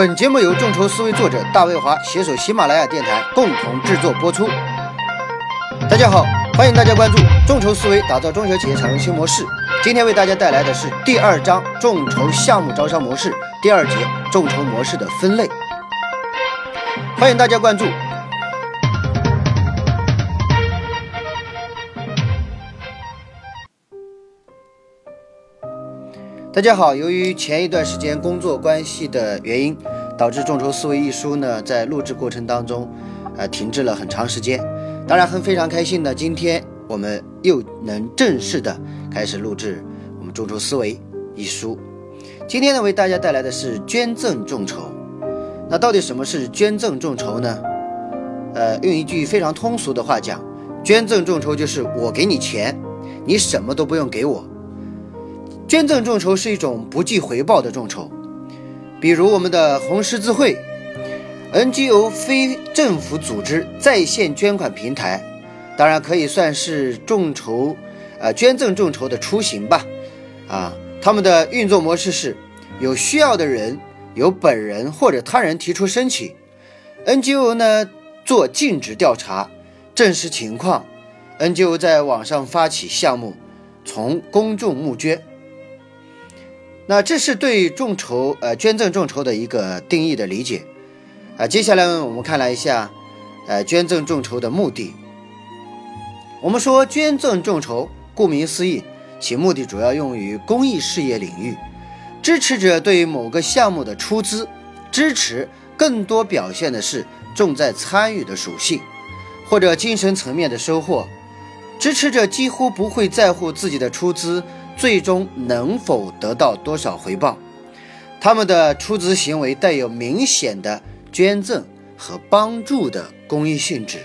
本节目由众筹思维作者大卫华携手喜马拉雅电台共同制作播出。大家好，欢迎大家关注众筹思维，打造中小企业产业新模式。今天为大家带来的是第二章众筹项目招商模式第二节众筹模式的分类。欢迎大家关注。大家好，由于前一段时间工作关系的原因，导致《众筹思维》一书呢在录制过程当中，呃停滞了很长时间。当然很非常开心呢，今天我们又能正式的开始录制我们《众筹思维》一书。今天呢为大家带来的是捐赠众筹。那到底什么是捐赠众筹呢？呃，用一句非常通俗的话讲，捐赠众筹就是我给你钱，你什么都不用给我。捐赠众筹是一种不计回报的众筹，比如我们的红十字会、NGO 非政府组织在线捐款平台，当然可以算是众筹，呃，捐赠众筹的雏形吧。啊，他们的运作模式是：有需要的人由本人或者他人提出申请，NGO 呢做尽职调查，证实情况，NGO 在网上发起项目，从公众募捐。那这是对众筹，呃，捐赠众筹的一个定义的理解，啊，接下来我们看了一下，呃，捐赠众筹的目的。我们说捐赠众筹，顾名思义，其目的主要用于公益事业领域，支持者对某个项目的出资支持，更多表现的是重在参与的属性，或者精神层面的收获，支持者几乎不会在乎自己的出资。最终能否得到多少回报？他们的出资行为带有明显的捐赠和帮助的公益性质。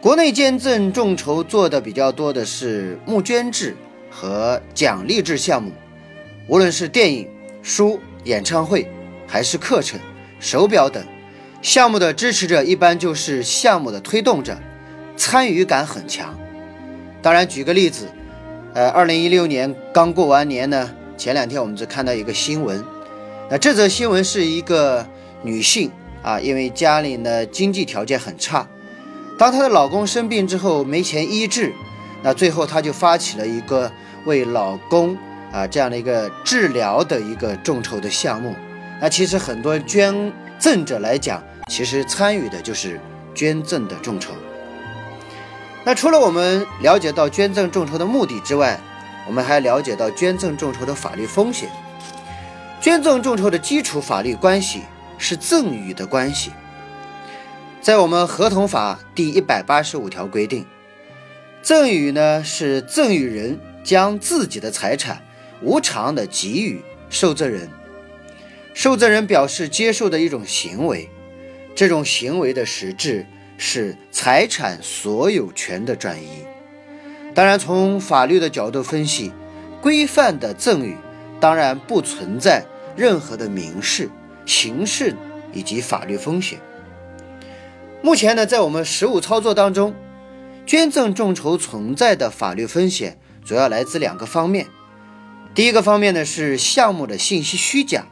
国内捐赠众筹做的比较多的是募捐制和奖励制项目，无论是电影、书、演唱会，还是课程、手表等项目的支持者，一般就是项目的推动者，参与感很强。当然，举个例子。呃，二零一六年刚过完年呢，前两天我们只看到一个新闻，那这则新闻是一个女性啊，因为家里呢经济条件很差，当她的老公生病之后没钱医治，那最后她就发起了一个为老公啊这样的一个治疗的一个众筹的项目。那其实很多捐赠者来讲，其实参与的就是捐赠的众筹。那除了我们了解到捐赠众筹的目的之外，我们还了解到捐赠众筹的法律风险。捐赠众筹的基础法律关系是赠与的关系，在我们合同法第一百八十五条规定，赠与呢是赠与人将自己的财产无偿的给予受赠人，受赠人表示接受的一种行为，这种行为的实质。是财产所有权的转移。当然，从法律的角度分析，规范的赠与当然不存在任何的民事、刑事以及法律风险。目前呢，在我们实务操作当中，捐赠众筹存在的法律风险主要来自两个方面。第一个方面呢是项目的信息虚假，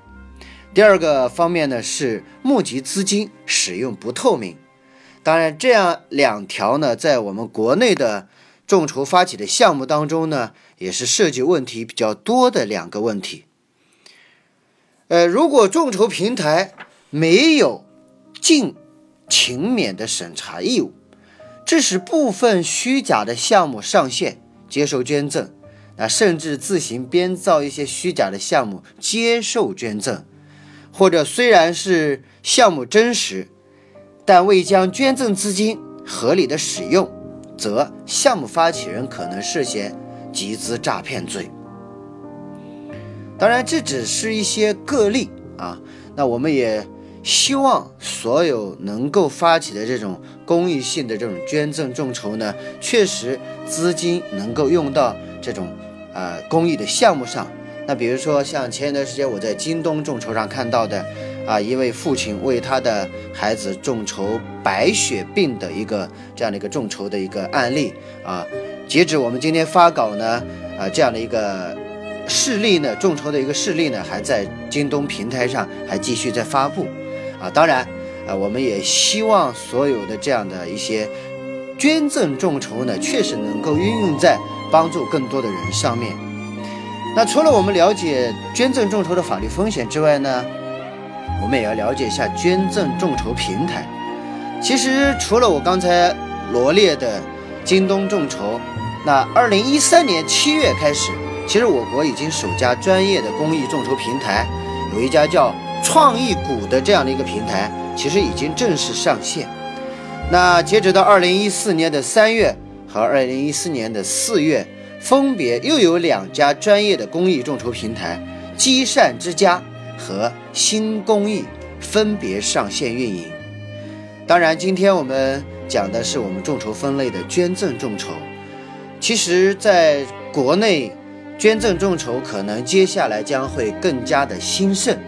第二个方面呢是募集资金使用不透明。当然，这样两条呢，在我们国内的众筹发起的项目当中呢，也是涉及问题比较多的两个问题。呃，如果众筹平台没有尽勤勉的审查义务，致使部分虚假的项目上线接受捐赠，那甚至自行编造一些虚假的项目接受捐赠，或者虽然是项目真实。但未将捐赠资金合理的使用，则项目发起人可能涉嫌集资诈骗罪。当然，这只是一些个例啊。那我们也希望所有能够发起的这种公益性的这种捐赠众筹呢，确实资金能够用到这种呃公益的项目上。那比如说像前一段时间我在京东众筹上看到的。啊，一位父亲为他的孩子众筹白血病的一个这样的一个众筹的一个案例啊，截止我们今天发稿呢，啊，这样的一个事例呢，众筹的一个事例呢，还在京东平台上还继续在发布啊。当然啊，我们也希望所有的这样的一些捐赠众筹呢，确实能够运用在帮助更多的人上面。那除了我们了解捐赠众筹的法律风险之外呢，我们也要了解一下捐赠众筹平台。其实除了我刚才罗列的京东众筹，那二零一三年七月开始。其实我国已经首家专业的公益众筹平台，有一家叫创意谷的这样的一个平台，其实已经正式上线。那截止到二零一四年的三月和二零一四年的四月，分别又有两家专业的公益众筹平台——积善之家和新公益，分别上线运营。当然，今天我们讲的是我们众筹分类的捐赠众筹。其实，在国内。捐赠众筹可能接下来将会更加的兴盛，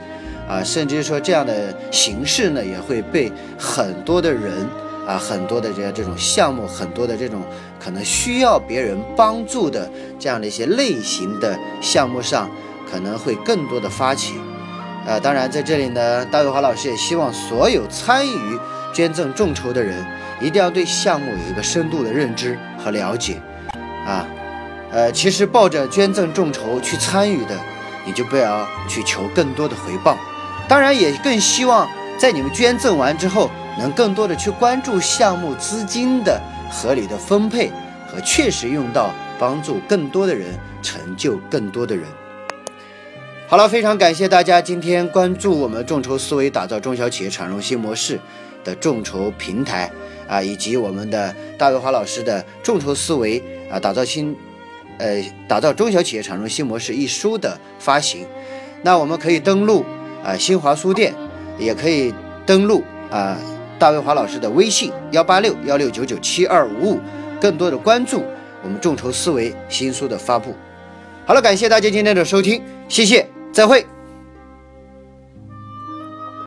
啊，甚至说这样的形式呢，也会被很多的人啊，很多的这这种项目，很多的这种可能需要别人帮助的这样的一些类型的项目上，可能会更多的发起。啊，当然在这里呢，大卫华老师也希望所有参与捐赠众筹的人，一定要对项目有一个深度的认知和了解，啊。呃，其实抱着捐赠众筹去参与的，你就不要去求更多的回报。当然，也更希望在你们捐赠完之后，能更多的去关注项目资金的合理的分配和确实用到，帮助更多的人，成就更多的人。好了，非常感谢大家今天关注我们众筹思维打造中小企业产融新模式的众筹平台啊，以及我们的大卫华老师的众筹思维啊打造新。呃，打造中小企业产融新模式一书的发行，那我们可以登录啊新华书店，也可以登录啊大卫华老师的微信幺八六幺六九九七二五五，更多的关注我们众筹思维新书的发布。好了，感谢大家今天的收听，谢谢，再会。